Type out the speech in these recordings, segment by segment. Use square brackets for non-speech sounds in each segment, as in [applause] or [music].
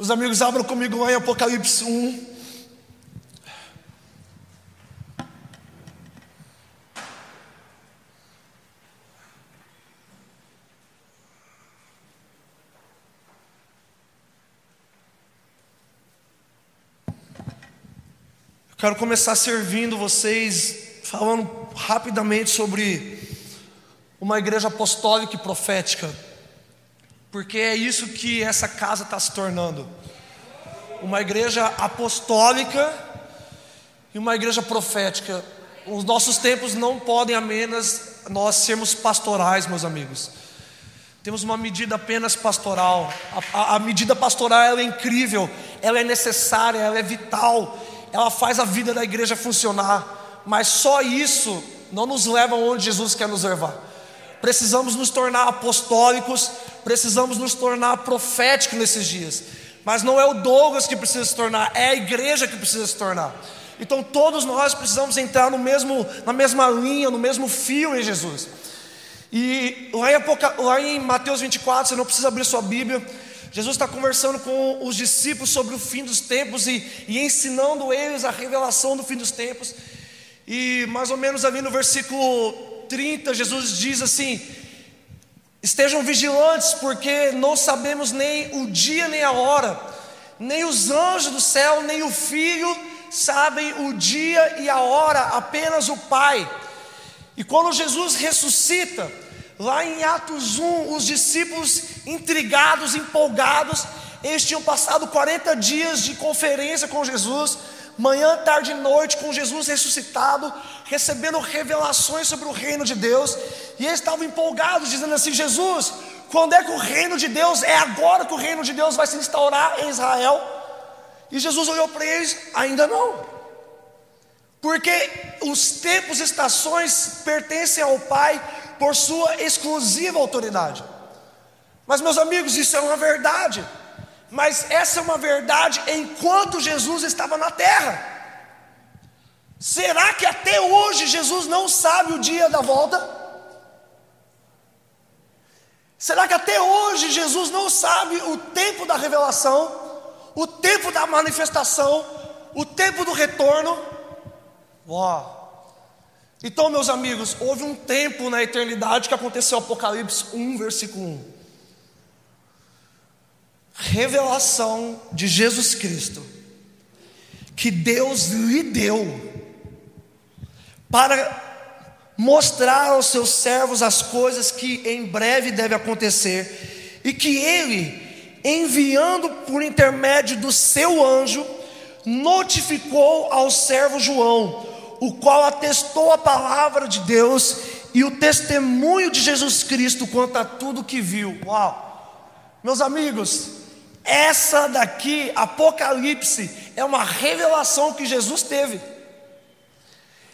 Os amigos abram comigo lá em Apocalipse 1. Quero começar servindo vocês, falando rapidamente sobre uma igreja apostólica e profética, porque é isso que essa casa está se tornando uma igreja apostólica e uma igreja profética. Os nossos tempos não podem apenas nós sermos pastorais, meus amigos. Temos uma medida apenas pastoral. A, a, a medida pastoral é incrível, ela é necessária, ela é vital ela faz a vida da igreja funcionar, mas só isso não nos leva onde Jesus quer nos levar. Precisamos nos tornar apostólicos, precisamos nos tornar proféticos nesses dias. Mas não é o Douglas que precisa se tornar, é a igreja que precisa se tornar. Então todos nós precisamos entrar no mesmo, na mesma linha, no mesmo fio em Jesus. E lá em, Apoca, lá em Mateus 24, você não precisa abrir sua Bíblia, Jesus está conversando com os discípulos sobre o fim dos tempos e, e ensinando eles a revelação do fim dos tempos. E mais ou menos ali no versículo 30, Jesus diz assim: Estejam vigilantes, porque não sabemos nem o dia nem a hora, nem os anjos do céu, nem o filho sabem o dia e a hora, apenas o Pai. E quando Jesus ressuscita, Lá em Atos 1, os discípulos intrigados, empolgados, eles tinham passado 40 dias de conferência com Jesus, manhã, tarde e noite, com Jesus ressuscitado, recebendo revelações sobre o reino de Deus, e eles estavam empolgados, dizendo assim: Jesus, quando é que o reino de Deus, é agora que o reino de Deus vai se instaurar em Israel? E Jesus olhou para eles: ainda não, porque os tempos e estações pertencem ao Pai, por sua exclusiva autoridade. Mas, meus amigos, isso é uma verdade. Mas essa é uma verdade enquanto Jesus estava na terra. Será que até hoje Jesus não sabe o dia da volta? Será que até hoje Jesus não sabe o tempo da revelação, o tempo da manifestação, o tempo do retorno? Então, meus amigos, houve um tempo na eternidade que aconteceu Apocalipse 1, versículo 1. Revelação de Jesus Cristo, que Deus lhe deu, para mostrar aos seus servos as coisas que em breve devem acontecer, e que Ele, enviando por intermédio do seu anjo, notificou ao servo João o qual atestou a palavra de Deus e o testemunho de Jesus Cristo quanto a tudo que viu. Uau! Meus amigos, essa daqui, Apocalipse, é uma revelação que Jesus teve.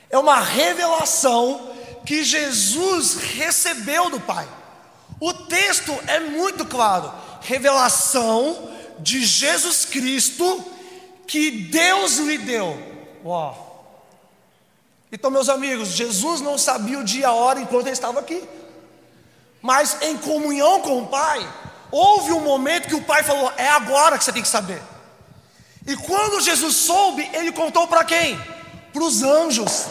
É uma revelação que Jesus recebeu do Pai. O texto é muito claro. Revelação de Jesus Cristo que Deus lhe deu. Uau! Então, meus amigos, Jesus não sabia o dia e a hora enquanto ele estava aqui, mas em comunhão com o Pai, houve um momento que o Pai falou: é agora que você tem que saber. E quando Jesus soube, ele contou para quem? Para os anjos.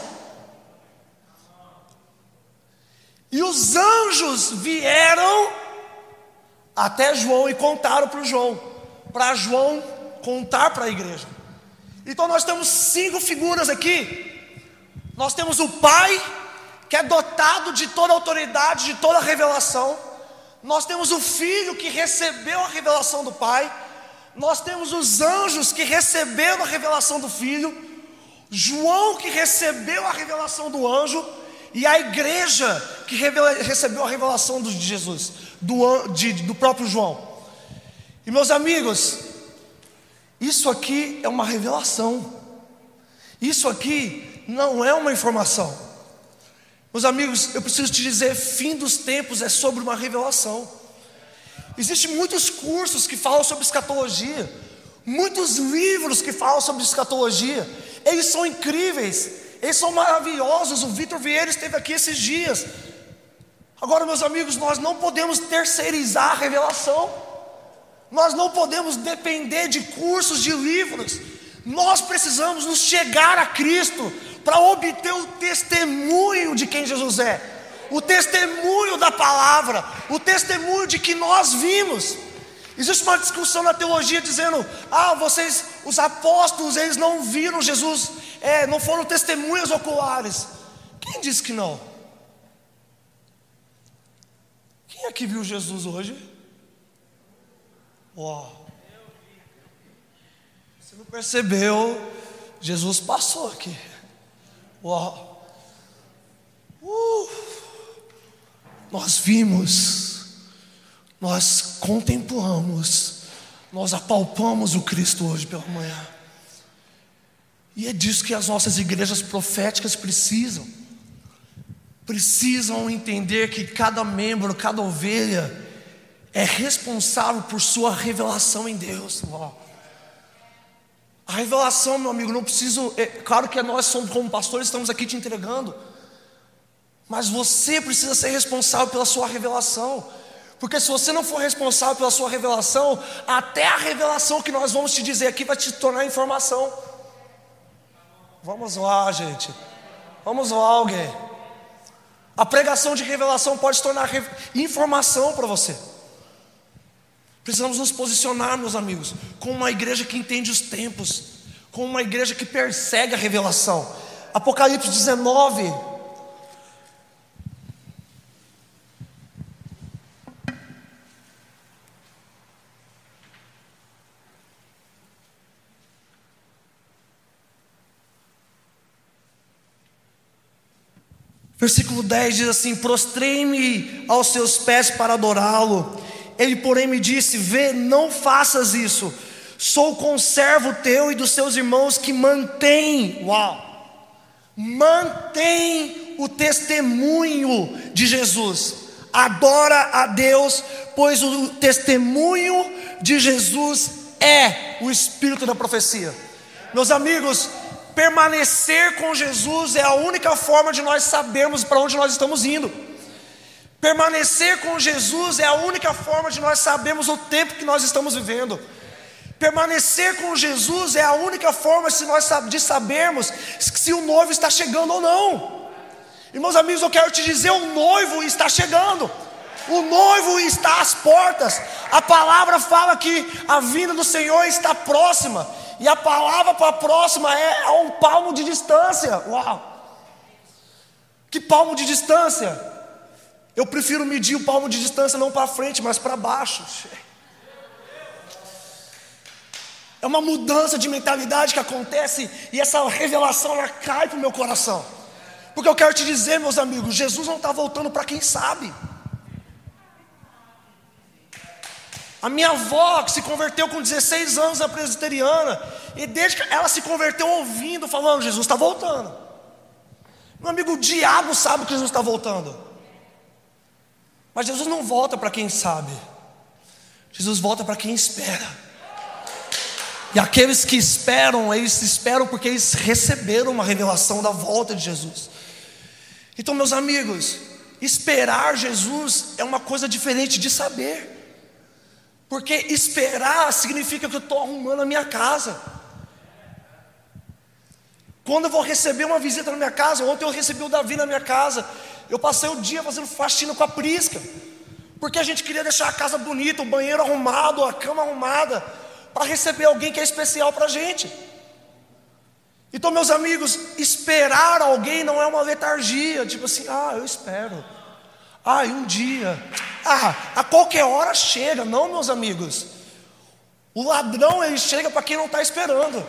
E os anjos vieram até João e contaram para João, para João contar para a igreja. Então nós temos cinco figuras aqui nós temos o Pai, que é dotado de toda autoridade, de toda revelação. Nós temos o Filho, que recebeu a revelação do Pai. Nós temos os anjos, que receberam a revelação do Filho. João, que recebeu a revelação do anjo. E a igreja, que recebeu a revelação de Jesus, do, de, do próprio João. E meus amigos, isso aqui é uma revelação. Isso aqui não é uma informação. Meus amigos, eu preciso te dizer: fim dos tempos é sobre uma revelação. Existem muitos cursos que falam sobre escatologia, muitos livros que falam sobre escatologia. Eles são incríveis, eles são maravilhosos. O Vitor Vieira esteve aqui esses dias. Agora, meus amigos, nós não podemos terceirizar a revelação. Nós não podemos depender de cursos, de livros. Nós precisamos nos chegar a Cristo para obter o testemunho de quem Jesus é, o testemunho da palavra, o testemunho de que nós vimos. Existe uma discussão na teologia dizendo: ah, vocês, os apóstolos, eles não viram Jesus, é, não foram testemunhas oculares. Quem disse que não? Quem aqui viu Jesus hoje? Uau! Você não percebeu? Jesus passou aqui. Uau! Uh, nós vimos, nós contemplamos, nós apalpamos o Cristo hoje pela manhã. E é disso que as nossas igrejas proféticas precisam. Precisam entender que cada membro, cada ovelha é responsável por sua revelação em Deus. Uau. A revelação, meu amigo, não preciso. É, claro que nós somos como pastores, estamos aqui te entregando. Mas você precisa ser responsável pela sua revelação. Porque se você não for responsável pela sua revelação, até a revelação que nós vamos te dizer aqui vai te tornar informação. Vamos lá, gente. Vamos lá, alguém. A pregação de revelação pode se tornar informação para você. Precisamos nos posicionar, meus amigos, como uma igreja que entende os tempos, como uma igreja que persegue a revelação. Apocalipse 19, Versículo 10 diz assim: Prostrei-me aos seus pés para adorá-lo. Ele, porém, me disse: Vê, não faças isso. Sou conservo teu e dos seus irmãos que mantém, uau, mantém o testemunho de Jesus. Adora a Deus, pois o testemunho de Jesus é o espírito da profecia. Meus amigos, permanecer com Jesus é a única forma de nós sabermos para onde nós estamos indo. Permanecer com Jesus é a única forma de nós sabermos o tempo que nós estamos vivendo. Permanecer com Jesus é a única forma de nós de sabermos se o noivo está chegando ou não. Meus amigos, eu quero te dizer: o noivo está chegando. O noivo está às portas. A palavra fala que a vinda do Senhor está próxima. E a palavra para a próxima é a um palmo de distância. Uau! Que palmo de distância? Eu prefiro medir o palmo de distância não para frente, mas para baixo. É uma mudança de mentalidade que acontece e essa revelação ela cai para o meu coração. Porque eu quero te dizer, meus amigos, Jesus não está voltando para quem sabe. A minha avó, que se converteu com 16 anos na presbiteriana, e desde que ela se converteu ouvindo, falando: Jesus está voltando. Meu amigo, o diabo sabe que Jesus está voltando. Mas Jesus não volta para quem sabe, Jesus volta para quem espera. E aqueles que esperam, eles esperam porque eles receberam uma revelação da volta de Jesus. Então, meus amigos, esperar Jesus é uma coisa diferente de saber. Porque esperar significa que eu estou arrumando a minha casa. Quando eu vou receber uma visita na minha casa, ontem eu recebi o Davi na minha casa. Eu passei o dia fazendo faxina com a prisca, porque a gente queria deixar a casa bonita, o banheiro arrumado, a cama arrumada, para receber alguém que é especial para a gente. Então, meus amigos, esperar alguém não é uma letargia, tipo assim, ah, eu espero. Ah, um dia. Ah, a qualquer hora chega. Não, meus amigos. O ladrão ele chega para quem não está esperando.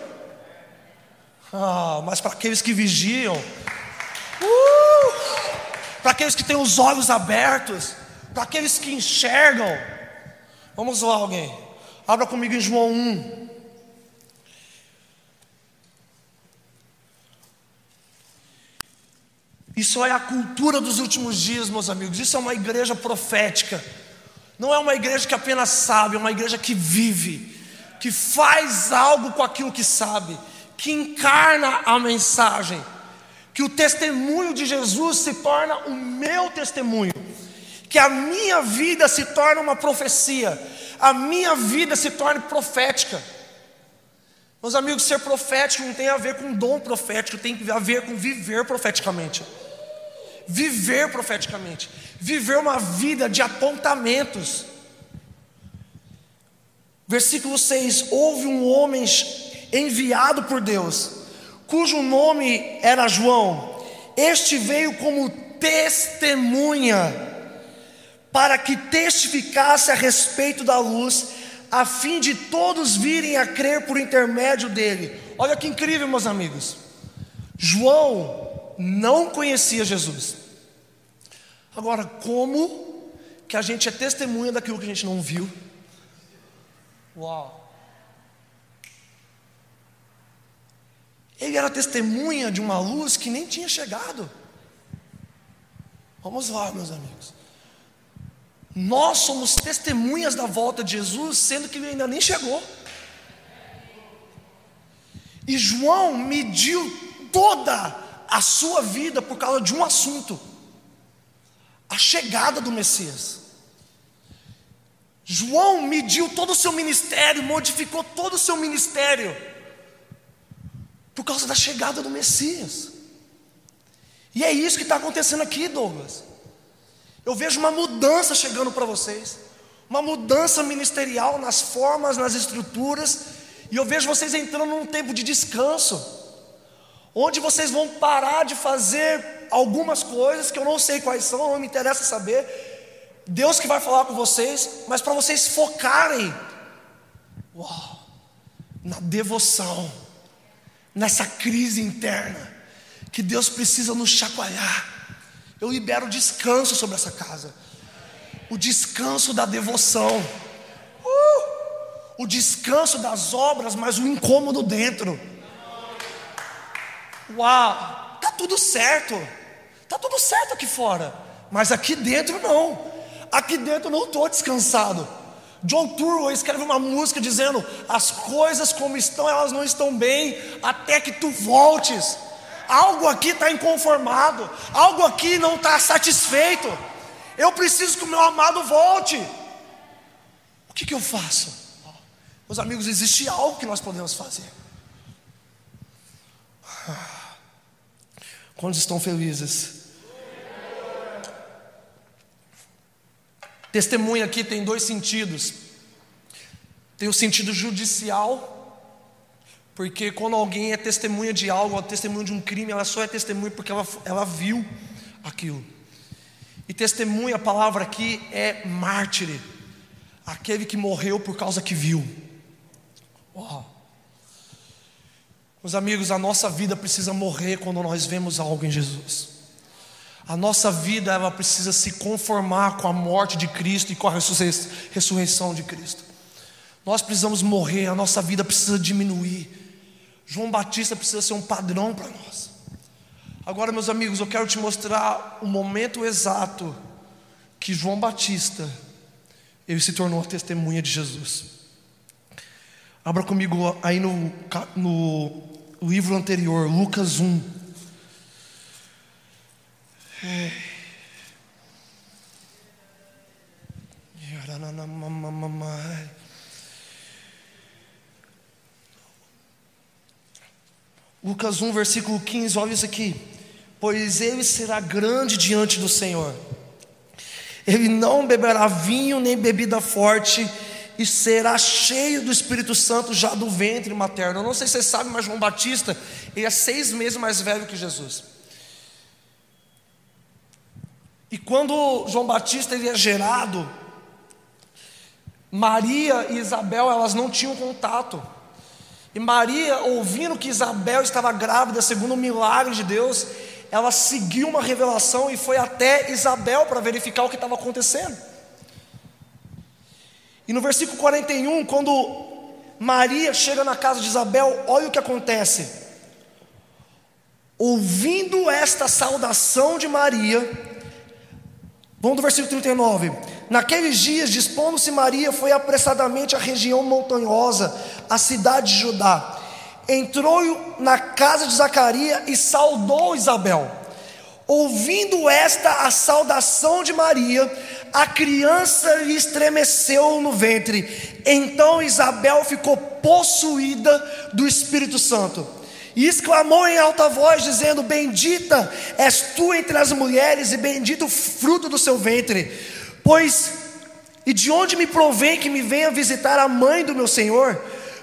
Ah, mas para aqueles que vigiam. Uh! Para aqueles que têm os olhos abertos, para aqueles que enxergam. Vamos lá, alguém. Abra comigo em João 1. Isso é a cultura dos últimos dias, meus amigos. Isso é uma igreja profética. Não é uma igreja que apenas sabe, é uma igreja que vive, que faz algo com aquilo que sabe, que encarna a mensagem que o testemunho de Jesus se torna o meu testemunho, que a minha vida se torna uma profecia, a minha vida se torne profética. Meus amigos, ser profético não tem a ver com dom profético, tem a ver com viver profeticamente. Viver profeticamente, viver uma vida de apontamentos. Versículo 6: Houve um homem enviado por Deus, cujo nome era João. Este veio como testemunha, para que testificasse a respeito da luz, a fim de todos virem a crer por intermédio dele. Olha que incrível, meus amigos. João não conhecia Jesus. Agora, como que a gente é testemunha daquilo que a gente não viu? Uau! Ele era testemunha de uma luz que nem tinha chegado. Vamos lá, meus amigos. Nós somos testemunhas da volta de Jesus, sendo que ele ainda nem chegou. E João mediu toda a sua vida por causa de um assunto: a chegada do Messias. João mediu todo o seu ministério, modificou todo o seu ministério, por causa da chegada do Messias. E é isso que está acontecendo aqui, Douglas. Eu vejo uma mudança chegando para vocês, uma mudança ministerial nas formas, nas estruturas, e eu vejo vocês entrando num tempo de descanso, onde vocês vão parar de fazer algumas coisas que eu não sei quais são, não me interessa saber. Deus que vai falar com vocês, mas para vocês focarem uau, na devoção, nessa crise interna, que Deus precisa nos chacoalhar eu libero descanso sobre essa casa. O descanso da devoção. Uh! O descanso das obras, mas o incômodo dentro. Uau! Tá tudo certo. Tá tudo certo aqui fora, mas aqui dentro não. Aqui dentro não estou descansado. John Turwell escreve uma música dizendo: as coisas como estão, elas não estão bem, até que tu voltes algo aqui está inconformado, algo aqui não está satisfeito. Eu preciso que o meu amado volte. O que, que eu faço? Meus amigos, existe algo que nós podemos fazer. Quantos estão felizes? Testemunha aqui tem dois sentidos. Tem o sentido judicial porque quando alguém é testemunha de algo, testemunha de um crime, ela só é testemunha porque ela, ela viu aquilo. E testemunha, a palavra aqui é mártir, aquele que morreu por causa que viu. Uau. Meus amigos, a nossa vida precisa morrer quando nós vemos algo em Jesus. A nossa vida ela precisa se conformar com a morte de Cristo e com a ressurreição de Cristo. Nós precisamos morrer, a nossa vida precisa diminuir. João Batista precisa ser um padrão para nós. Agora, meus amigos, eu quero te mostrar o momento exato que João Batista ele se tornou a testemunha de Jesus. Abra comigo aí no, no livro anterior, Lucas 1. É. Lucas 1, versículo 15, olha isso aqui. Pois ele será grande diante do Senhor. Ele não beberá vinho nem bebida forte, e será cheio do Espírito Santo já do ventre materno. Eu não sei se vocês sabem, mas João Batista, ele é seis meses mais velho que Jesus. E quando João Batista ele é gerado, Maria e Isabel elas não tinham contato. E Maria, ouvindo que Isabel estava grávida, segundo o milagre de Deus, ela seguiu uma revelação e foi até Isabel para verificar o que estava acontecendo. E no versículo 41, quando Maria chega na casa de Isabel, olha o que acontece. Ouvindo esta saudação de Maria, vamos do versículo 39. Naqueles dias, dispondo-se Maria, foi apressadamente à região montanhosa, à cidade de Judá. Entrou na casa de Zacarias e saudou Isabel. Ouvindo esta a saudação de Maria, a criança lhe estremeceu no ventre. Então Isabel ficou possuída do Espírito Santo. E exclamou em alta voz, dizendo: Bendita és tu entre as mulheres, e bendito o fruto do seu ventre. Pois, e de onde me provém que me venha visitar a mãe do meu Senhor?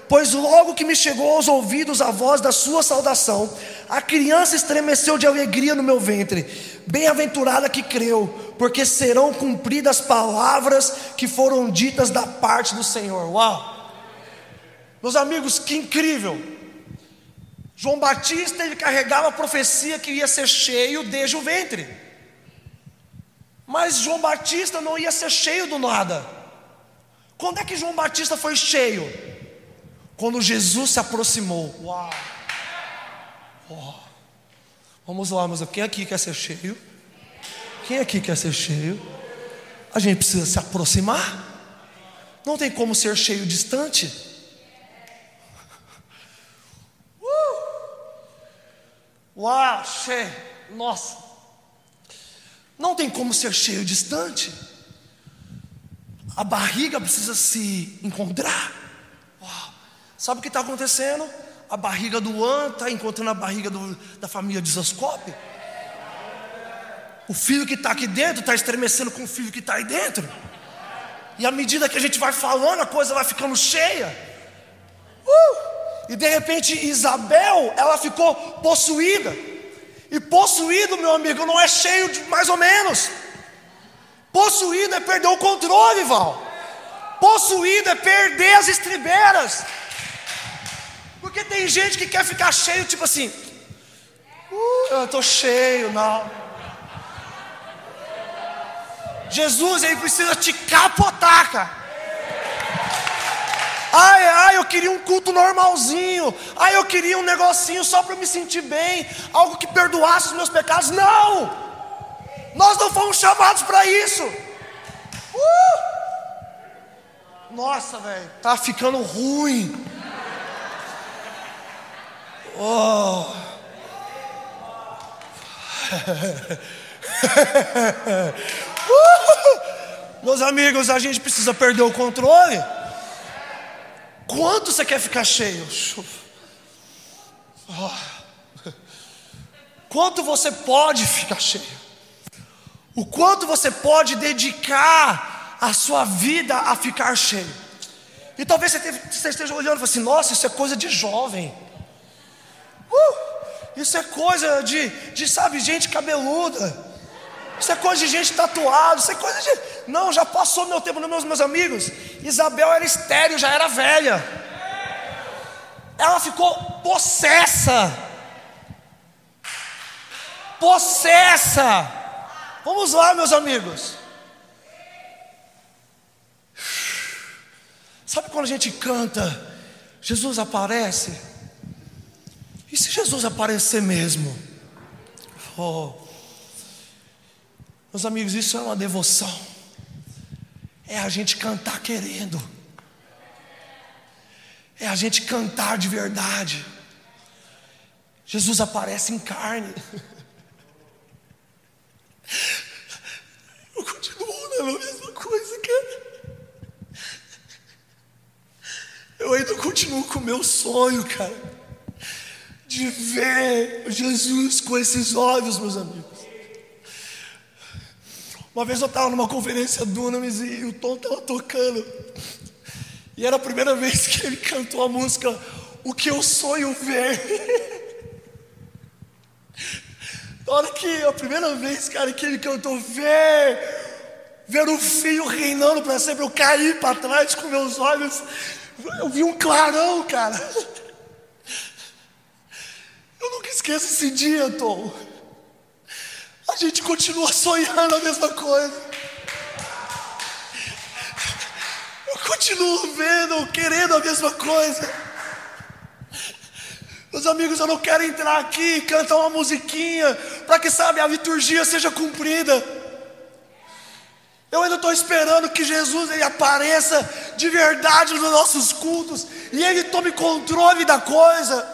Pois logo que me chegou aos ouvidos a voz da sua saudação, a criança estremeceu de alegria no meu ventre. Bem-aventurada que creu, porque serão cumpridas as palavras que foram ditas da parte do Senhor. Uau! Meus amigos, que incrível! João Batista ele carregava a profecia que ia ser cheio desde o ventre. Mas João Batista não ia ser cheio do nada. Quando é que João Batista foi cheio? Quando Jesus se aproximou. Uau! Vamos lá, mas quem aqui quer ser cheio? Quem aqui quer ser cheio? A gente precisa se aproximar. Não tem como ser cheio distante. Uau, cheio. Nossa. Não tem como ser cheio distante. A barriga precisa se encontrar. Sabe o que está acontecendo? A barriga do An está encontrando a barriga do, da família de Zascope. O filho que está aqui dentro está estremecendo com o filho que está aí dentro. E à medida que a gente vai falando, a coisa vai ficando cheia. Uh! E de repente Isabel, ela ficou possuída. E possuído, meu amigo, não é cheio de mais ou menos. Possuído é perder o controle, Val. Possuído é perder as estribeiras. Porque tem gente que quer ficar cheio, tipo assim, uh, eu estou cheio, não. Jesus, ele precisa te capotar, cara. Ai, ai, eu queria um culto normalzinho. Ai, eu queria um negocinho só para me sentir bem, algo que perdoasse os meus pecados. Não! Nós não fomos chamados para isso. Uh! Nossa, velho, tá ficando ruim. Oh. [laughs] Meus amigos, a gente precisa perder o controle. Quanto você quer ficar cheio? Oh. Quanto você pode ficar cheio? O quanto você pode dedicar a sua vida a ficar cheio? E talvez você esteja olhando e fale assim: nossa, isso é coisa de jovem. Uh, isso é coisa de, de, sabe, gente cabeluda. Isso é coisa de gente tatuada. Isso é coisa de. Não, já passou meu tempo, meus, meus amigos. Isabel era estéreo, já era velha. Ela ficou possessa. Possessa. Vamos lá, meus amigos. Sabe quando a gente canta, Jesus aparece? E se Jesus aparecer mesmo? Oh, meus amigos, isso é uma devoção. É a gente cantar querendo. É a gente cantar de verdade. Jesus aparece em carne. Eu continuo na mesma coisa, cara. Eu ainda continuo com o meu sonho, cara de ver Jesus com esses olhos, meus amigos. Uma vez eu estava numa conferência Dunamis e o Tom estava tocando. E era a primeira [laughs] vez que ele cantou a música O que eu sonho ver. Na hora que, a primeira vez, cara, que ele cantou ver, ver o filho reinando para sempre, eu caí para trás com meus olhos, eu vi um clarão, cara. Eu nunca esqueço esse dia, Tom. A gente continua sonhando a mesma coisa. Eu continuo vendo, querendo a mesma coisa. Meus amigos, eu não quero entrar aqui e cantar uma musiquinha para que, sabe, a liturgia seja cumprida. Eu ainda estou esperando que Jesus ele apareça de verdade nos nossos cultos e ele tome controle da coisa.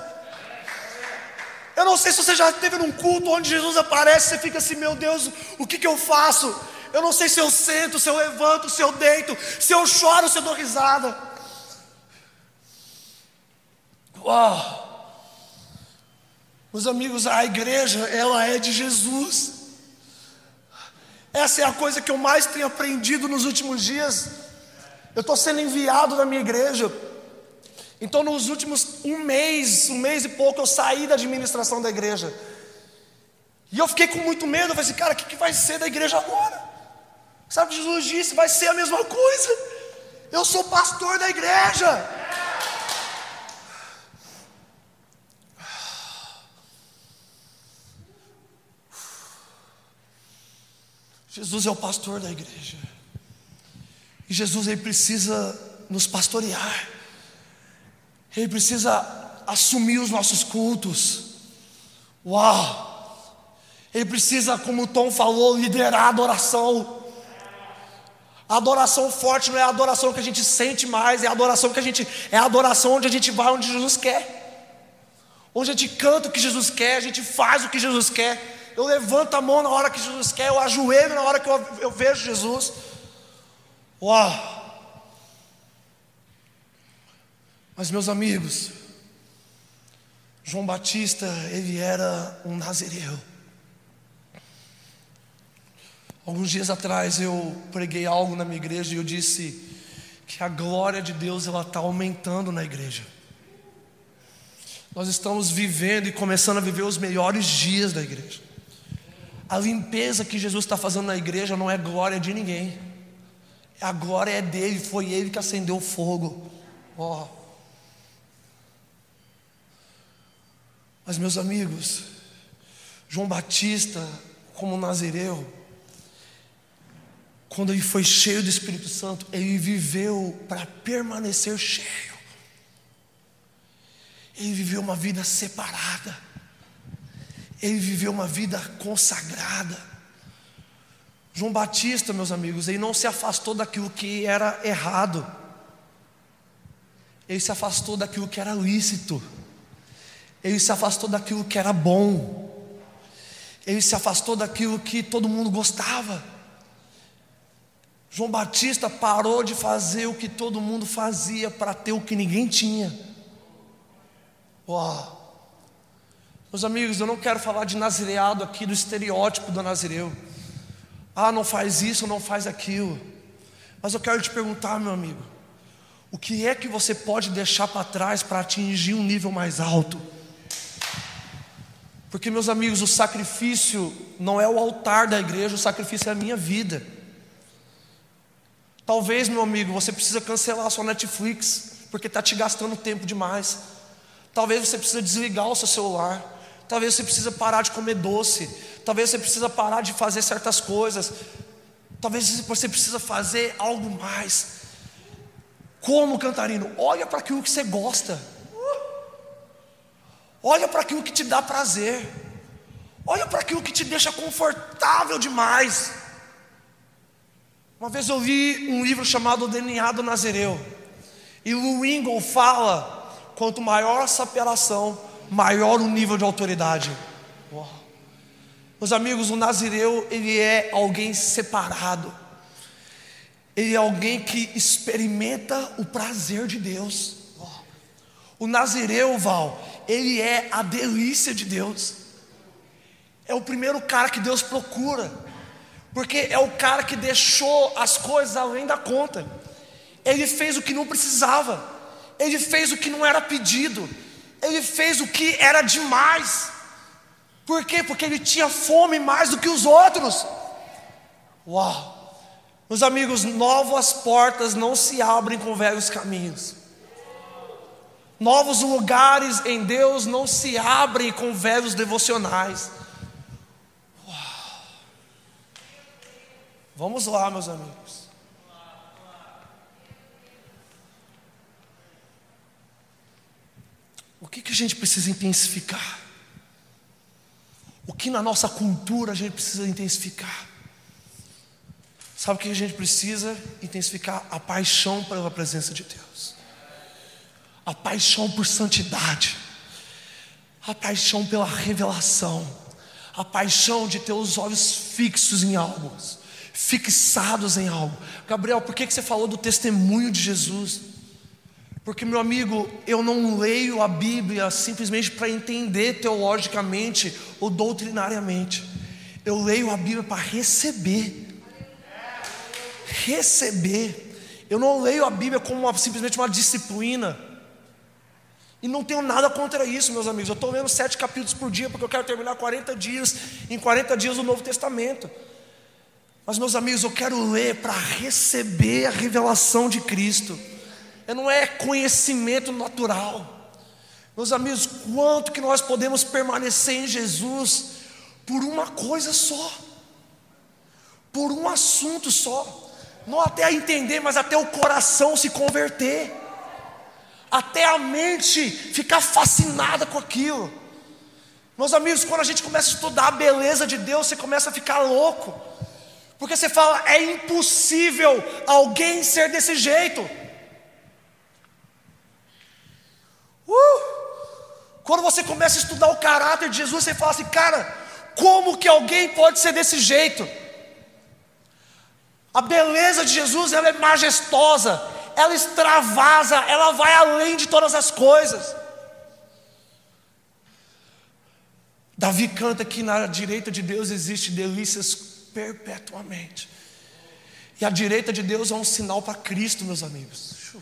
Eu não sei se você já esteve num culto onde Jesus aparece, você fica assim, meu Deus, o que, que eu faço? Eu não sei se eu sento, se eu levanto, se eu deito, se eu choro, se eu dou risada. Uau! Meus amigos, a igreja, ela é de Jesus. Essa é a coisa que eu mais tenho aprendido nos últimos dias. Eu estou sendo enviado da minha igreja. Então, nos últimos um mês, um mês e pouco, eu saí da administração da igreja. E eu fiquei com muito medo. Eu falei assim, cara, o que, que vai ser da igreja agora? Sabe o que Jesus disse? Vai ser a mesma coisa. Eu sou pastor da igreja. Jesus é o pastor da igreja. E Jesus ele precisa nos pastorear. Ele precisa assumir os nossos cultos. Uau! Ele precisa, como o Tom falou, liderar a adoração. A adoração forte não é a adoração que a gente sente mais, é a adoração que a gente é a adoração onde a gente vai onde Jesus quer. Onde a gente canta o que Jesus quer, a gente faz o que Jesus quer. Eu levanto a mão na hora que Jesus quer, eu ajoelho na hora que eu, eu vejo Jesus. Uau! Mas meus amigos, João Batista, ele era um nazireu. Alguns dias atrás eu preguei algo na minha igreja e eu disse que a glória de Deus ela está aumentando na igreja. Nós estamos vivendo e começando a viver os melhores dias da igreja. A limpeza que Jesus está fazendo na igreja não é glória de ninguém. A glória é dele, foi ele que acendeu o fogo. Oh. Mas, meus amigos, João Batista, como Nazireu, quando ele foi cheio do Espírito Santo, ele viveu para permanecer cheio. Ele viveu uma vida separada. Ele viveu uma vida consagrada. João Batista, meus amigos, ele não se afastou daquilo que era errado. Ele se afastou daquilo que era lícito. Ele se afastou daquilo que era bom. Ele se afastou daquilo que todo mundo gostava. João Batista parou de fazer o que todo mundo fazia para ter o que ninguém tinha. Uau. Meus amigos, eu não quero falar de nazireado aqui, do estereótipo do nazireu. Ah, não faz isso, não faz aquilo. Mas eu quero te perguntar, meu amigo, o que é que você pode deixar para trás para atingir um nível mais alto? Porque, meus amigos, o sacrifício não é o altar da igreja, o sacrifício é a minha vida. Talvez, meu amigo, você precisa cancelar a sua Netflix, porque está te gastando tempo demais. Talvez você precisa desligar o seu celular. Talvez você precisa parar de comer doce. Talvez você precisa parar de fazer certas coisas. Talvez você precisa fazer algo mais. Como cantarino, olha para aquilo que você gosta. Olha para aquilo que te dá prazer. Olha para aquilo que te deixa confortável demais. Uma vez eu li um livro chamado O DNA do Nazireu. E o Wingle fala: quanto maior a separação, maior o nível de autoridade. Uau. Meus amigos, o Nazireu, ele é alguém separado. Ele é alguém que experimenta o prazer de Deus. O Nazireu, Val, ele é a delícia de Deus. É o primeiro cara que Deus procura, porque é o cara que deixou as coisas além da conta. Ele fez o que não precisava, ele fez o que não era pedido, ele fez o que era demais. Por quê? Porque ele tinha fome mais do que os outros. Uau! Meus amigos, novas portas não se abrem com velhos caminhos. Novos lugares em Deus não se abrem com velhos devocionais. Uau. Vamos lá, meus amigos. O que, que a gente precisa intensificar? O que na nossa cultura a gente precisa intensificar? Sabe o que a gente precisa? Intensificar a paixão pela presença de Deus a paixão por santidade. a paixão pela revelação, a paixão de ter os olhos fixos em algo, fixados em algo. Gabriel, por que você falou do testemunho de Jesus? Porque, meu amigo, eu não leio a Bíblia simplesmente para entender teologicamente ou doutrinariamente. Eu leio a Bíblia para receber. Receber. Eu não leio a Bíblia como uma, simplesmente uma disciplina. E não tenho nada contra isso, meus amigos. Eu estou lendo sete capítulos por dia porque eu quero terminar 40 dias, em 40 dias do Novo Testamento. Mas, meus amigos, eu quero ler para receber a revelação de Cristo não é conhecimento natural. Meus amigos, quanto que nós podemos permanecer em Jesus por uma coisa só, por um assunto só, não até entender, mas até o coração se converter, até a mente ficar fascinada com aquilo. Meus amigos, quando a gente começa a estudar a beleza de Deus, você começa a ficar louco, porque você fala, é impossível alguém ser desse jeito. Uh! Quando você começa a estudar o caráter de Jesus, você fala assim, cara, como que alguém pode ser desse jeito? A beleza de Jesus, ela é majestosa, ela extravasa, ela vai além de todas as coisas. Davi canta que na direita de Deus existe delícias perpetuamente. E a direita de Deus é um sinal para Cristo, meus amigos.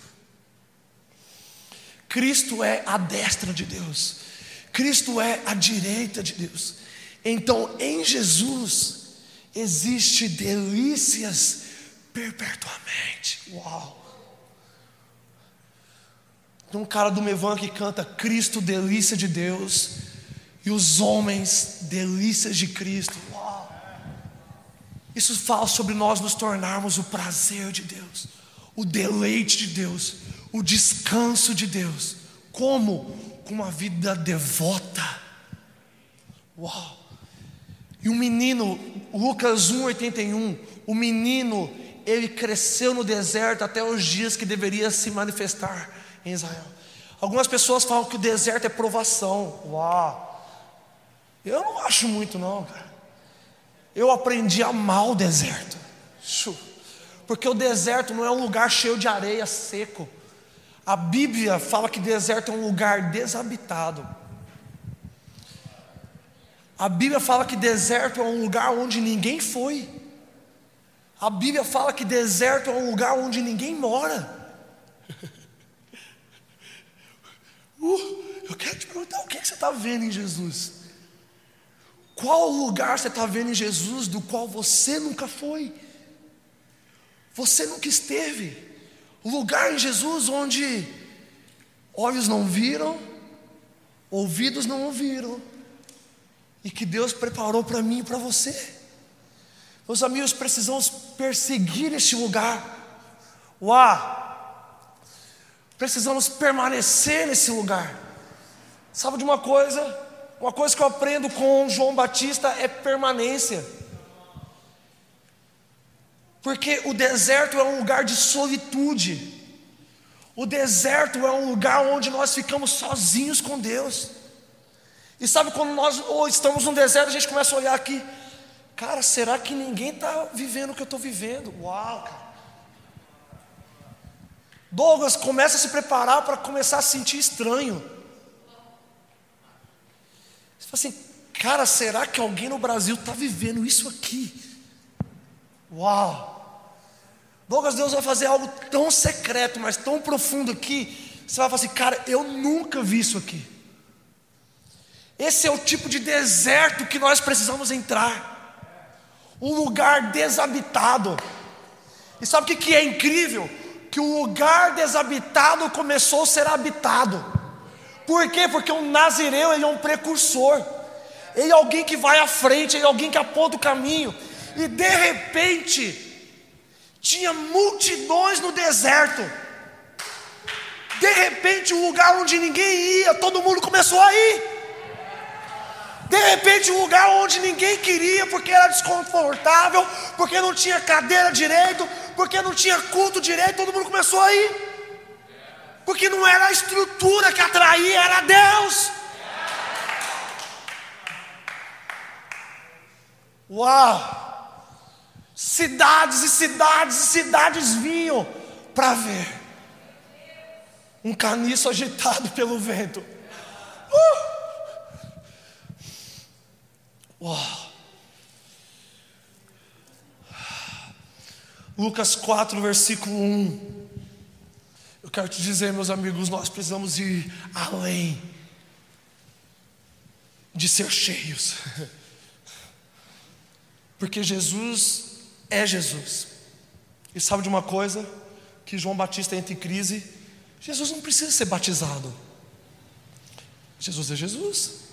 Cristo é a destra de Deus, Cristo é a direita de Deus. Então, em Jesus existe delícias perpetuamente. Uau! Tem um cara do Mevan que canta Cristo, delícia de Deus, e os homens, delícias de Cristo. Uau! Isso fala sobre nós nos tornarmos o prazer de Deus, o deleite de Deus o descanso de Deus. Como? Com uma vida devota. Uau! E o menino, Lucas 1,81, o menino, ele cresceu no deserto até os dias que deveria se manifestar em Israel. Algumas pessoas falam que o deserto é provação. Uau! Eu não acho muito, não, cara. Eu aprendi a amar o deserto. Porque o deserto não é um lugar cheio de areia seco. A Bíblia fala que deserto é um lugar desabitado. A Bíblia fala que deserto é um lugar onde ninguém foi. A Bíblia fala que deserto é um lugar onde ninguém mora. [laughs] Uh, eu quero te perguntar: o que, você está vendo em Jesus? Qual lugar você está vendo em Jesus do qual você nunca foi? Você nunca esteve. Lugar em Jesus onde olhos não viram, ouvidos não ouviram, e que Deus preparou para mim e para você. Meus amigos, precisamos perseguir este lugar. Uau! Precisamos permanecer nesse lugar. Sabe de uma coisa? Uma coisa que eu aprendo com João Batista é permanência. Porque o deserto é um lugar de solitude. O deserto é um lugar onde nós ficamos sozinhos com Deus. E sabe quando nós ou estamos no deserto, a gente começa a olhar aqui, cara, será que ninguém está vivendo o que eu estou vivendo? Uau, cara. Douglas começa a se preparar para começar a sentir estranho. Você fala assim, cara, será que alguém no Brasil está vivendo isso aqui? Uau! Douglas, Deus vai fazer algo tão secreto, mas tão profundo aqui. Você vai falar assim, cara, eu nunca vi isso aqui. Esse é o tipo de deserto que nós precisamos entrar. Um lugar desabitado. E sabe o que é incrível? Que o lugar desabitado começou a ser habitado. Por quê? Porque o Nazireu ele é um precursor. Ele é alguém que vai à frente, ele é alguém que aponta o caminho. E de repente, tinha multidões no deserto. De repente, um lugar onde ninguém ia, todo mundo começou a ir. De repente, um lugar onde ninguém queria, porque era desconfortável, porque não tinha cadeira direito, porque não tinha culto direito, todo mundo começou a ir. Porque não era a estrutura que atraía, era Deus. Uau! Cidades e cidades e cidades vinham para ver um caniço agitado pelo vento. Uh! Uau! Lucas 4, versículo 1. Eu quero te dizer, meus amigos, nós precisamos ir além de ser cheios. Porque Jesus é Jesus. E sabe de uma coisa? Que João Batista entra em crise. Jesus não precisa ser batizado. Jesus é Jesus.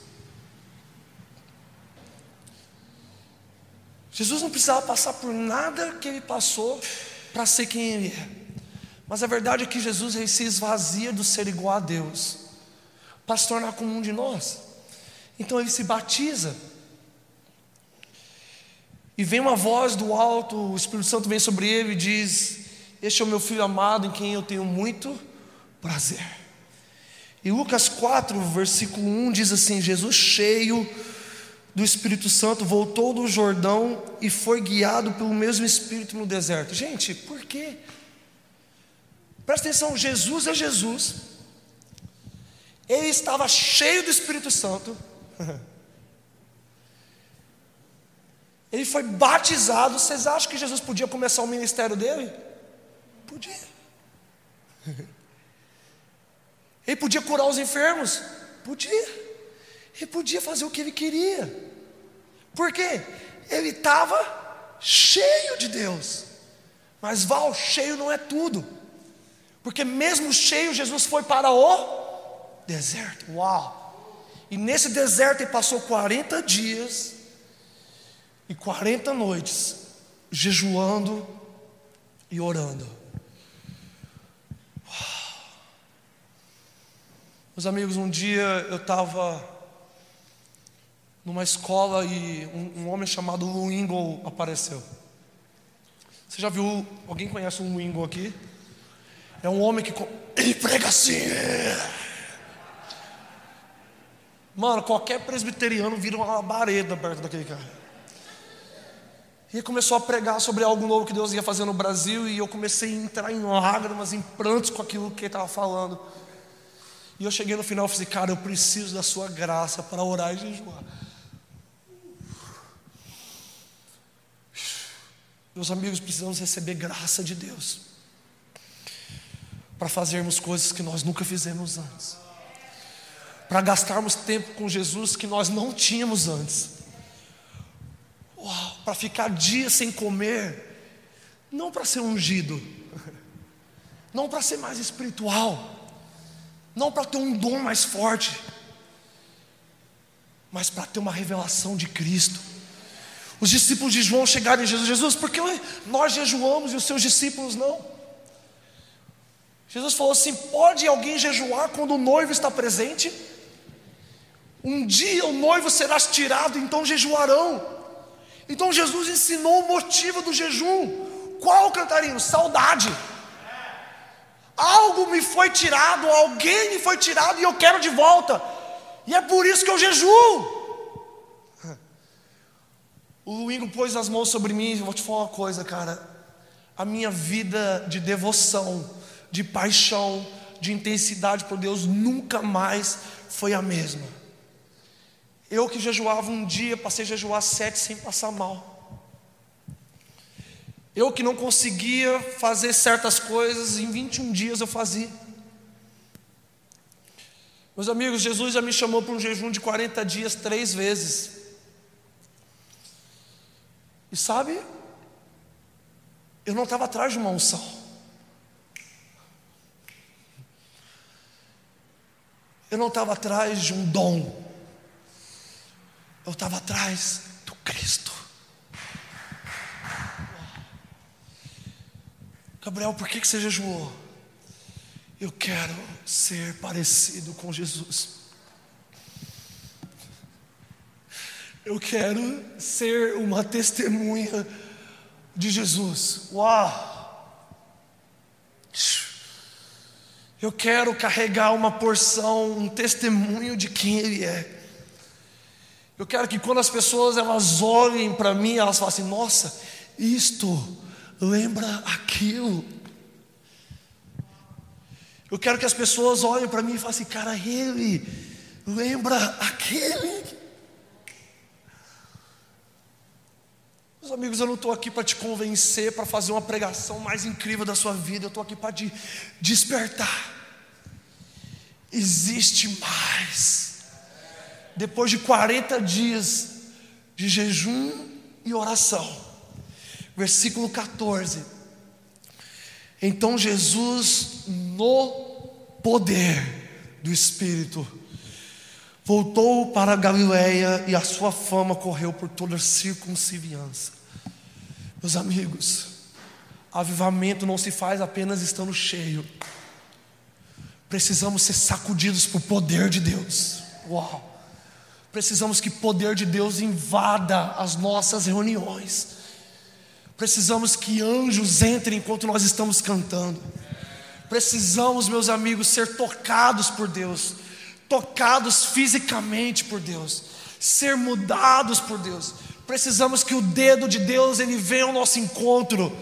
Jesus não precisava passar por nada que ele passou para ser quem ele é. Mas a verdade é que Jesus ele se esvazia do ser igual a Deus para se tornar como um de nós. Então ele se batiza. E vem uma voz do alto, o Espírito Santo vem sobre ele e diz: Este é o meu filho amado em quem eu tenho muito prazer. E Lucas 4, versículo 1 diz assim: Jesus, cheio do Espírito Santo, voltou do Jordão e foi guiado pelo mesmo Espírito no deserto. Gente, por quê? Presta atenção: Jesus é Jesus, ele estava cheio do Espírito Santo. [laughs] Ele foi batizado. Vocês acham que Jesus podia começar o ministério dele? Podia. [laughs] Ele podia curar os enfermos? Podia. Ele podia fazer o que ele queria. Por quê? Ele estava cheio de Deus. Mas Val, cheio não é tudo. Porque mesmo cheio, Jesus foi para o deserto. Uau! E nesse deserto ele passou 40 dias e 40 noites jejuando e orando. Meus amigos, um dia eu estava numa escola e um, um, homem chamado Luingo apareceu. Você já viu? Alguém conhece um Luingo aqui? É um homem que ele prega assim. Mano, qualquer presbiteriano vira uma labareda perto daquele cara. E começou a pregar sobre algo novo que Deus ia fazer no Brasil, e eu comecei a entrar em lágrimas, em prantos com aquilo que ele estava falando. E eu cheguei no final e falei, cara, eu preciso da sua graça para orar e jejuar. Meus amigos, precisamos receber graça de Deus para fazermos coisas que nós nunca fizemos antes para gastarmos tempo com Jesus que nós não tínhamos antes. Para ficar dias sem comer, não para ser ungido, [laughs] não para ser mais espiritual, não para ter um dom mais forte, mas para ter uma revelação de Cristo. Os discípulos de João chegaram em Jesus, Jesus, por que nós jejuamos e os seus discípulos não? Jesus falou assim: pode alguém jejuar quando o noivo está presente? Um dia o noivo será tirado, então jejuarão. Então Jesus ensinou o motivo do jejum. Qual cantarinho? Saudade. Algo me foi tirado, alguém me foi tirado e eu quero de volta. E é por isso que eu jejuo. O Luingo pôs as mãos sobre mim, vou te falar uma coisa, cara. A minha vida de devoção, de paixão, de intensidade por Deus nunca mais foi a mesma. Eu que jejuava um dia, passei a jejuar sete sem passar mal. Eu que não conseguia fazer certas coisas, em 21 dias eu fazia. Meus amigos, Jesus já me chamou para um jejum de 40 dias três vezes. E sabe, eu não estava atrás de uma unção. Eu não estava atrás de um dom. Eu estava atrás do Cristo. Gabriel, por que, que você jejuou? Eu quero ser parecido com Jesus. Eu quero ser uma testemunha de Jesus. Uau! Eu quero carregar uma porção, um testemunho de quem Ele é. Eu quero que quando as pessoas elas olhem para mim, elas falem assim: nossa, isto lembra aquilo. Eu quero que as pessoas olhem para mim e falem assim: cara, ele lembra aquele. Meus amigos, eu não estou aqui para te convencer, para fazer uma pregação mais incrível da sua vida, eu estou aqui para te despertar. Existe mais. Depois de 40 dias de jejum e oração, versículo 14. Então Jesus, no poder do Espírito, voltou para a Galiléia e a sua fama correu por toda a circunvizinhança. Meus amigos, avivamento não se faz apenas estando cheio. Precisamos ser sacudidos por poder de Deus. Uau! Precisamos que o poder de Deus invada as nossas reuniões. Precisamos que anjos entrem enquanto nós estamos cantando. Precisamos, meus amigos, ser tocados por Deus tocados fisicamente por Deus, ser mudados por Deus. Precisamos que o dedo de Deus ele venha ao nosso encontro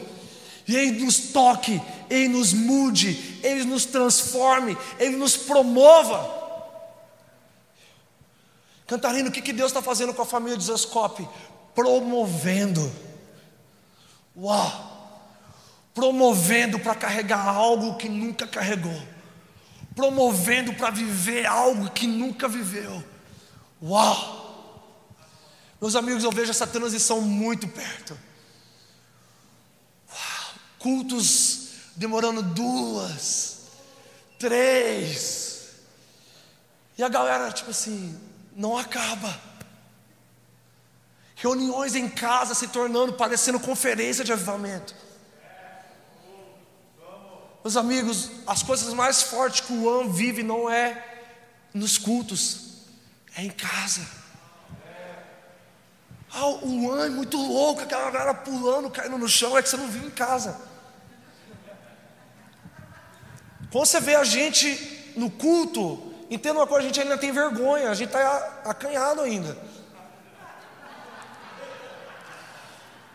e ele nos toque, ele nos mude, ele nos transforme, ele nos promova. Cantarino, o que, que Deus está fazendo com a família de Zescope? Promovendo. Uau! Promovendo para carregar algo que nunca carregou promovendo para viver algo que nunca viveu. Uau! Meus amigos, eu vejo essa transição muito perto. Uau. Cultos demorando duas, três, e a galera, tipo assim, não acaba. Reuniões em casa se tornando, parecendo conferência de avivamento. Meus amigos, as coisas mais fortes que o An vive não é nos cultos, é em casa. Ah, o An é muito louco, aquela galera pulando, caindo no chão, é que você não viu em casa. Quando você vê a gente no culto, entenda uma coisa, a gente ainda tem vergonha, a gente está acanhado ainda.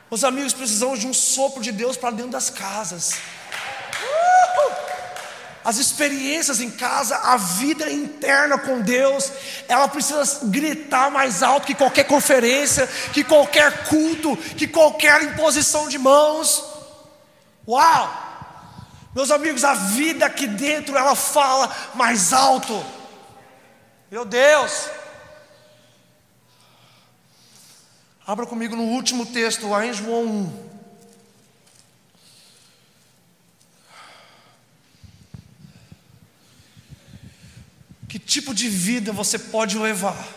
Os amigos precisamos de um sopro de Deus para dentro das casas as experiências em casa, a vida interna com Deus, ela precisa gritar mais alto que qualquer conferência, que qualquer culto, que qualquer imposição de mãos. Uau! Meus amigos, a vida aqui dentro ela fala mais alto. Meu Deus! Abra comigo no último texto, lá em João 1. Que tipo de vida você pode levar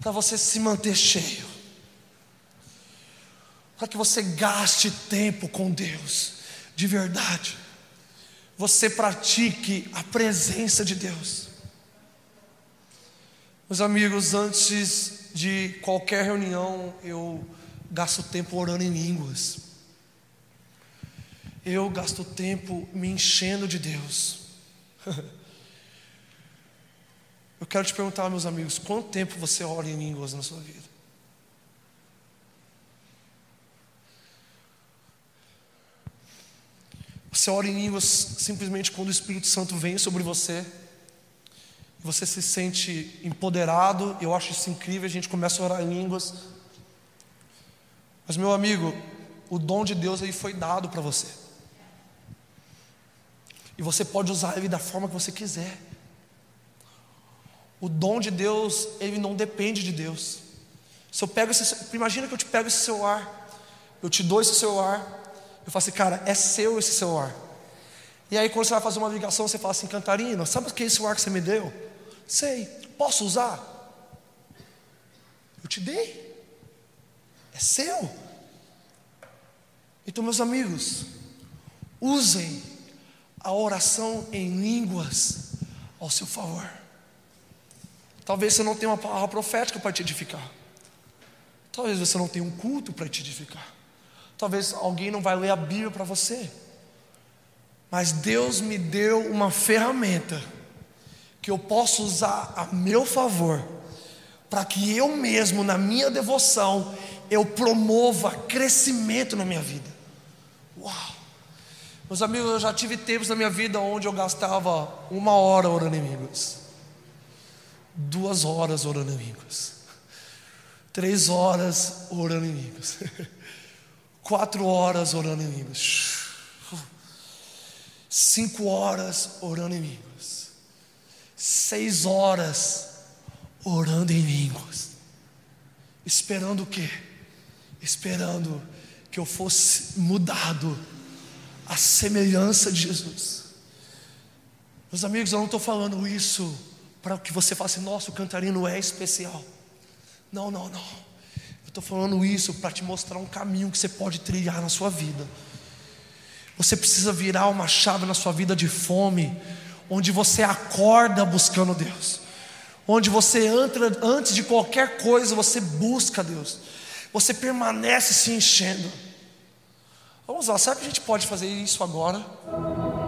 para você se manter cheio? Para que você gaste tempo com Deus, de verdade. Você pratique a presença de Deus. Meus amigos, antes de qualquer reunião, eu gasto tempo orando em línguas. Eu gasto tempo me enchendo de Deus. [laughs] Eu quero te perguntar, meus amigos, quanto tempo você ora em línguas na sua vida? Você ora em línguas simplesmente quando o Espírito Santo vem sobre você, você se sente empoderado, eu acho isso incrível, a gente começa a orar em línguas. Mas meu amigo, o dom de Deus aí foi dado para você. E você pode usar ele da forma que você quiser. O dom de Deus, ele não depende de Deus. Se eu pego esse, imagina que eu te pego esse celular, eu te dou esse celular, eu falo assim, cara, é seu esse celular. E aí quando você vai fazer uma ligação, você fala assim, Cantarina, sabe o que é esse celular que você me deu? Sei, posso usar? Eu te dei. É seu. Então, meus amigos, usem a oração em línguas ao seu favor. Talvez você não tenha uma palavra profética para te edificar. Talvez você não tenha um culto para te edificar. Talvez alguém não vai ler a Bíblia para você. Mas Deus me deu uma ferramenta que eu posso usar a meu favor para que eu mesmo, na minha devoção, eu promova crescimento na minha vida. Uau! Meus amigos, eu já tive tempos na minha vida onde eu gastava uma hora orando em línguas, duas horas orando em línguas, três horas orando em línguas, quatro horas orando em línguas, cinco horas orando em línguas, seis horas orando em línguas, esperando o quê? Esperando que eu fosse mudado à semelhança de Jesus. Meus amigos, eu não estou falando isso para que você faça, assim, nossa, o cantarino é especial. Não, não, não. Eu estou falando isso para te mostrar um caminho que você pode trilhar na sua vida. Você precisa virar uma chave na sua vida de fome, onde você acorda buscando Deus, onde você entra antes de qualquer coisa, você busca Deus, você permanece se enchendo. Vamos lá, será que a gente pode fazer isso agora?